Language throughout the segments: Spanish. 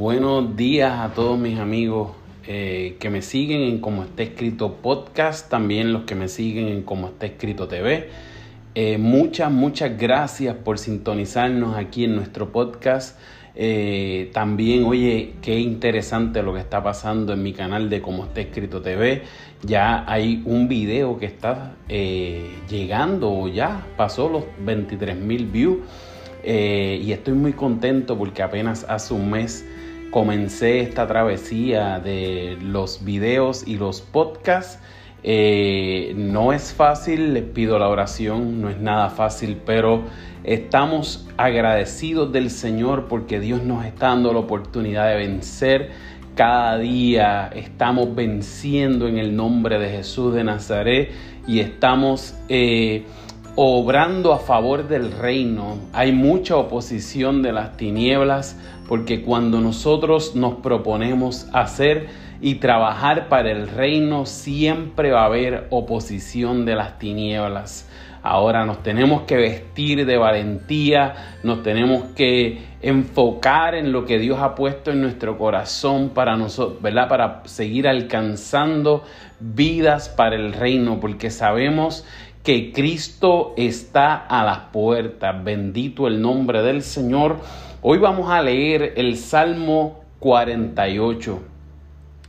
Buenos días a todos mis amigos eh, que me siguen en Como está escrito podcast, también los que me siguen en Como está escrito TV. Eh, muchas, muchas gracias por sintonizarnos aquí en nuestro podcast. Eh, también, oye, qué interesante lo que está pasando en mi canal de Como está escrito TV. Ya hay un video que está llegando, ya pasó los 23 mil views. y estoy muy contento porque apenas hace un mes comencé esta travesía de los videos y los podcasts. Eh, no es fácil, les pido la oración, no es nada fácil, pero estamos agradecidos del Señor porque Dios nos está dando la oportunidad de vencer. Cada día estamos venciendo en el nombre de Jesús de Nazaret y estamos eh, obrando a favor del reino. Hay mucha oposición de las tinieblas porque cuando nosotros nos proponemos hacer y trabajar para el reino, siempre va a haber oposición de las tinieblas. Ahora nos tenemos que vestir de valentía, nos tenemos que enfocar en lo que Dios ha puesto en nuestro corazón para nosotros, ¿verdad? Para seguir alcanzando vidas para el reino, porque sabemos que Cristo está a las puertas. Bendito el nombre del Señor. Hoy vamos a leer el Salmo 48.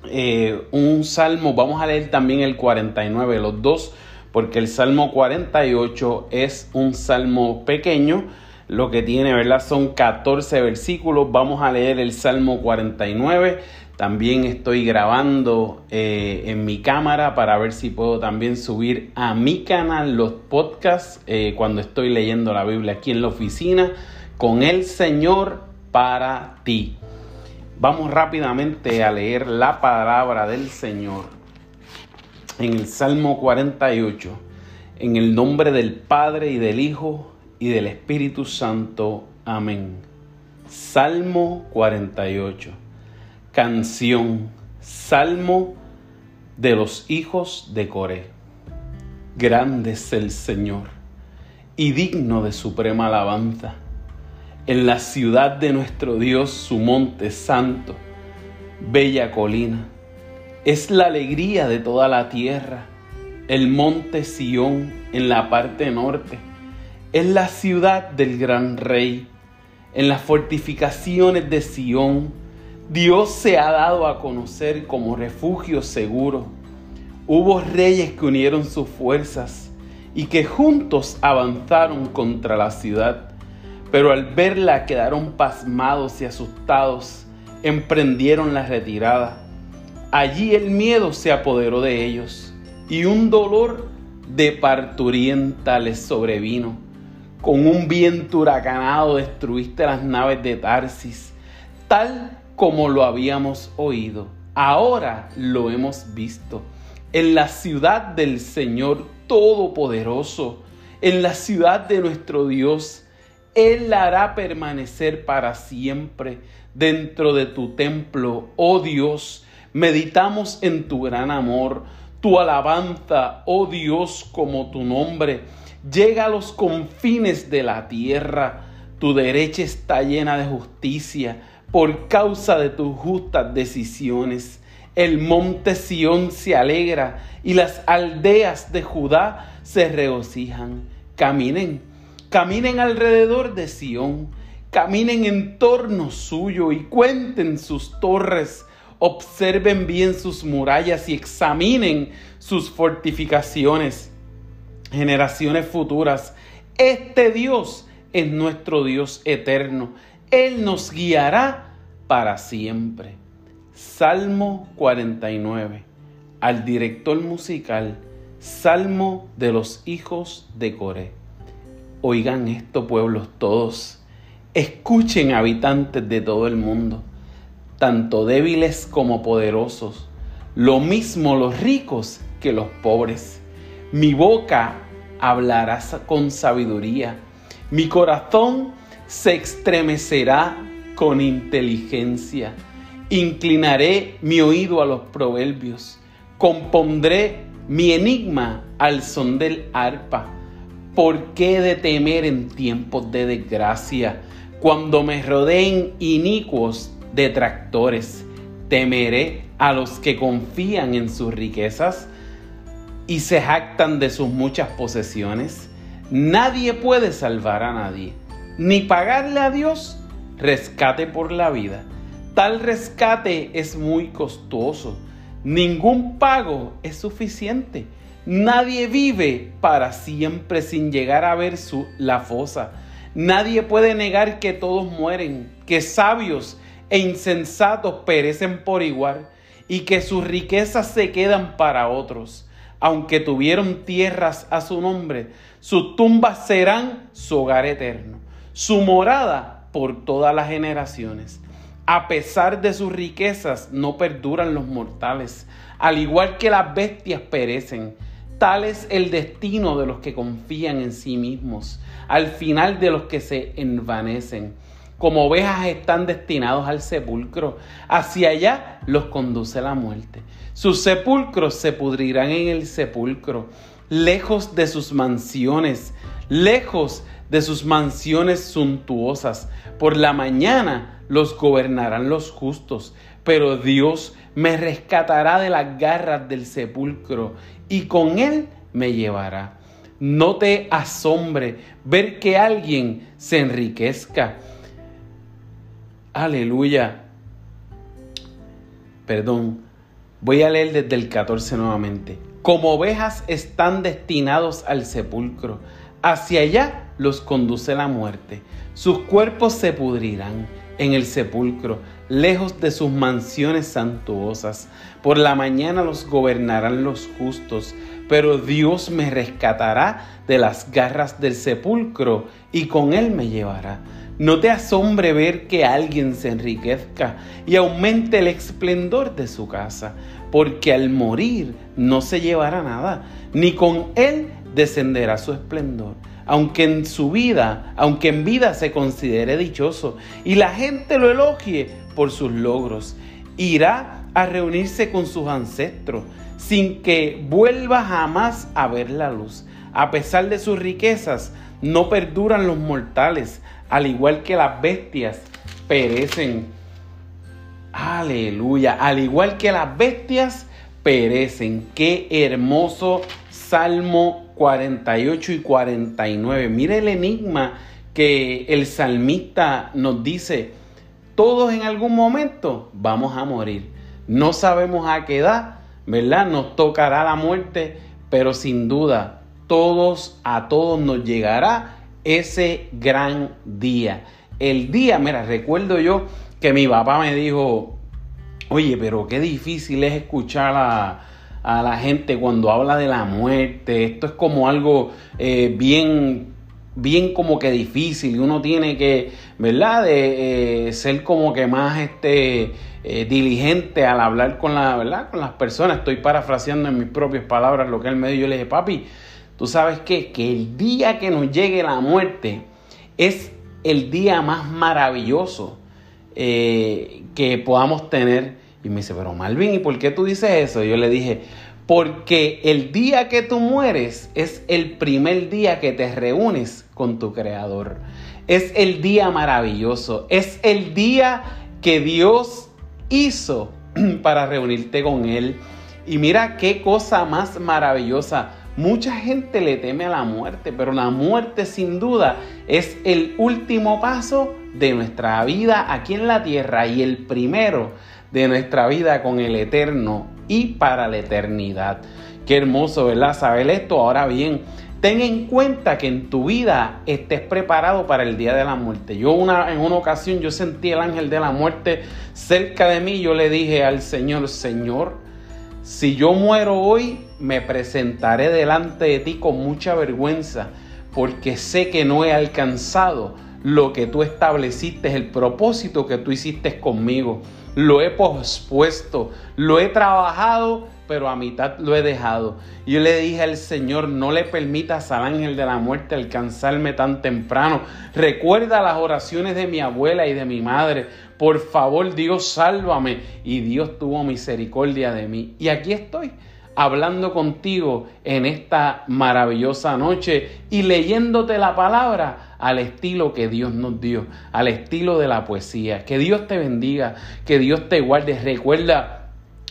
Eh, un salmo, vamos a leer también el 49, los dos, porque el Salmo 48 es un salmo pequeño. Lo que tiene, ¿verdad? Son 14 versículos. Vamos a leer el Salmo 49 también estoy grabando eh, en mi cámara para ver si puedo también subir a mi canal los podcasts eh, cuando estoy leyendo la Biblia aquí en la oficina con el Señor para ti. Vamos rápidamente a leer la palabra del Señor en el Salmo 48, en el nombre del Padre y del Hijo y del Espíritu Santo. Amén. Salmo 48 canción, salmo de los hijos de Coré. Grande es el Señor y digno de suprema alabanza. En la ciudad de nuestro Dios, su monte santo, bella colina, es la alegría de toda la tierra. El monte Sión en la parte norte es la ciudad del gran rey. En las fortificaciones de Sión Dios se ha dado a conocer como refugio seguro. Hubo reyes que unieron sus fuerzas y que juntos avanzaron contra la ciudad, pero al verla quedaron pasmados y asustados, emprendieron la retirada. Allí el miedo se apoderó de ellos y un dolor de parturienta les sobrevino. Con un viento huracanado destruiste las naves de Tarsis, tal como lo habíamos oído. Ahora lo hemos visto. En la ciudad del Señor Todopoderoso, en la ciudad de nuestro Dios, Él la hará permanecer para siempre dentro de tu templo. Oh Dios, meditamos en tu gran amor, tu alabanza, oh Dios, como tu nombre. Llega a los confines de la tierra. Tu derecha está llena de justicia por causa de tus justas decisiones. El monte Sión se alegra y las aldeas de Judá se regocijan. Caminen, caminen alrededor de Sión, caminen en torno suyo y cuenten sus torres. Observen bien sus murallas y examinen sus fortificaciones. Generaciones futuras, este Dios es nuestro Dios eterno él nos guiará para siempre. Salmo 49. Al director musical, Salmo de los hijos de Coré. Oigan esto, pueblos todos. Escuchen, habitantes de todo el mundo, tanto débiles como poderosos, lo mismo los ricos que los pobres. Mi boca hablará con sabiduría, mi corazón se estremecerá con inteligencia. Inclinaré mi oído a los proverbios. Compondré mi enigma al son del arpa. ¿Por qué de temer en tiempos de desgracia? Cuando me rodeen inicuos detractores. Temeré a los que confían en sus riquezas y se jactan de sus muchas posesiones. Nadie puede salvar a nadie, ni pagarle a Dios rescate por la vida. Tal rescate es muy costoso. Ningún pago es suficiente. Nadie vive para siempre sin llegar a ver su, la fosa. Nadie puede negar que todos mueren, que sabios e insensatos perecen por igual y que sus riquezas se quedan para otros. Aunque tuvieron tierras a su nombre, sus tumbas serán su hogar eterno, su morada por todas las generaciones. A pesar de sus riquezas, no perduran los mortales. Al igual que las bestias perecen, tal es el destino de los que confían en sí mismos, al final de los que se envanecen. Como ovejas están destinados al sepulcro, hacia allá los conduce la muerte. Sus sepulcros se pudrirán en el sepulcro, lejos de sus mansiones, lejos de sus mansiones suntuosas. Por la mañana los gobernarán los justos, pero Dios me rescatará de las garras del sepulcro y con él me llevará. No te asombre ver que alguien se enriquezca. Aleluya. Perdón. Voy a leer desde el 14 nuevamente. Como ovejas están destinados al sepulcro Hacia allá los conduce la muerte. Sus cuerpos se pudrirán en el sepulcro, lejos de sus mansiones santuosas. Por la mañana los gobernarán los justos, pero Dios me rescatará de las garras del sepulcro y con él me llevará. No te asombre ver que alguien se enriquezca y aumente el esplendor de su casa, porque al morir no se llevará nada, ni con él descenderá su esplendor. Aunque en su vida, aunque en vida se considere dichoso y la gente lo elogie por sus logros, irá a reunirse con sus ancestros sin que vuelva jamás a ver la luz. A pesar de sus riquezas, no perduran los mortales, al igual que las bestias perecen. Aleluya, al igual que las bestias perecen. Qué hermoso Salmo 48 y 49. Mire el enigma que el salmista nos dice. Todos en algún momento vamos a morir. No sabemos a qué edad, ¿verdad? Nos tocará la muerte, pero sin duda, todos, a todos nos llegará ese gran día. El día, mira, recuerdo yo que mi papá me dijo, oye, pero qué difícil es escuchar a a la gente cuando habla de la muerte. Esto es como algo eh, bien, bien como que difícil. Uno tiene que, ¿verdad? De eh, ser como que más este, eh, diligente al hablar con, la, ¿verdad? con las personas. Estoy parafraseando en mis propias palabras lo que él me dijo. Yo le dije, papi, tú sabes? Que el día que nos llegue la muerte es el día más maravilloso que podamos tener y me dice, pero Malvin, ¿y por qué tú dices eso? yo le dije, porque el día que tú mueres es el primer día que te reúnes con tu creador. Es el día maravilloso. Es el día que Dios hizo para reunirte con Él. Y mira qué cosa más maravillosa. Mucha gente le teme a la muerte, pero la muerte sin duda es el último paso de nuestra vida aquí en la tierra y el primero de nuestra vida con el eterno y para la eternidad. Qué hermoso, ¿verdad? Saber esto. Ahora bien, ten en cuenta que en tu vida estés preparado para el día de la muerte. Yo una, en una ocasión yo sentí el ángel de la muerte cerca de mí. Yo le dije al Señor, Señor, si yo muero hoy, me presentaré delante de ti con mucha vergüenza, porque sé que no he alcanzado lo que tú estableciste, el propósito que tú hiciste conmigo lo he pospuesto, lo he trabajado, pero a mitad lo he dejado. Yo le dije al Señor, no le permitas al ángel de la muerte alcanzarme tan temprano. Recuerda las oraciones de mi abuela y de mi madre. Por favor, Dios, sálvame. Y Dios tuvo misericordia de mí. Y aquí estoy. Hablando contigo en esta maravillosa noche y leyéndote la palabra al estilo que Dios nos dio, al estilo de la poesía. Que Dios te bendiga, que Dios te guarde. Recuerda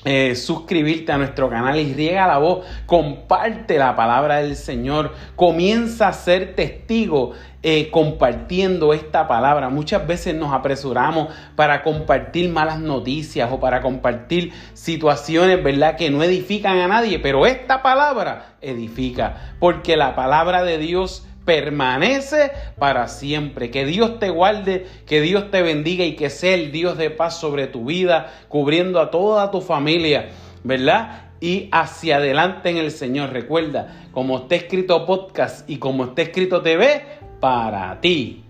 eh, suscribirte a nuestro canal y riega la voz, comparte la palabra del Señor, comienza a ser testigo eh, compartiendo esta palabra. Muchas veces nos apresuramos para compartir malas noticias o para compartir situaciones, ¿verdad?, que no edifican a nadie, pero esta palabra edifica, porque la palabra de Dios permanece para siempre. Que Dios te guarde, que Dios te bendiga y que sea el Dios de paz sobre tu vida, cubriendo a toda tu familia, ¿verdad? Y hacia adelante en el Señor. Recuerda, como está escrito podcast y como está escrito TV, para ti.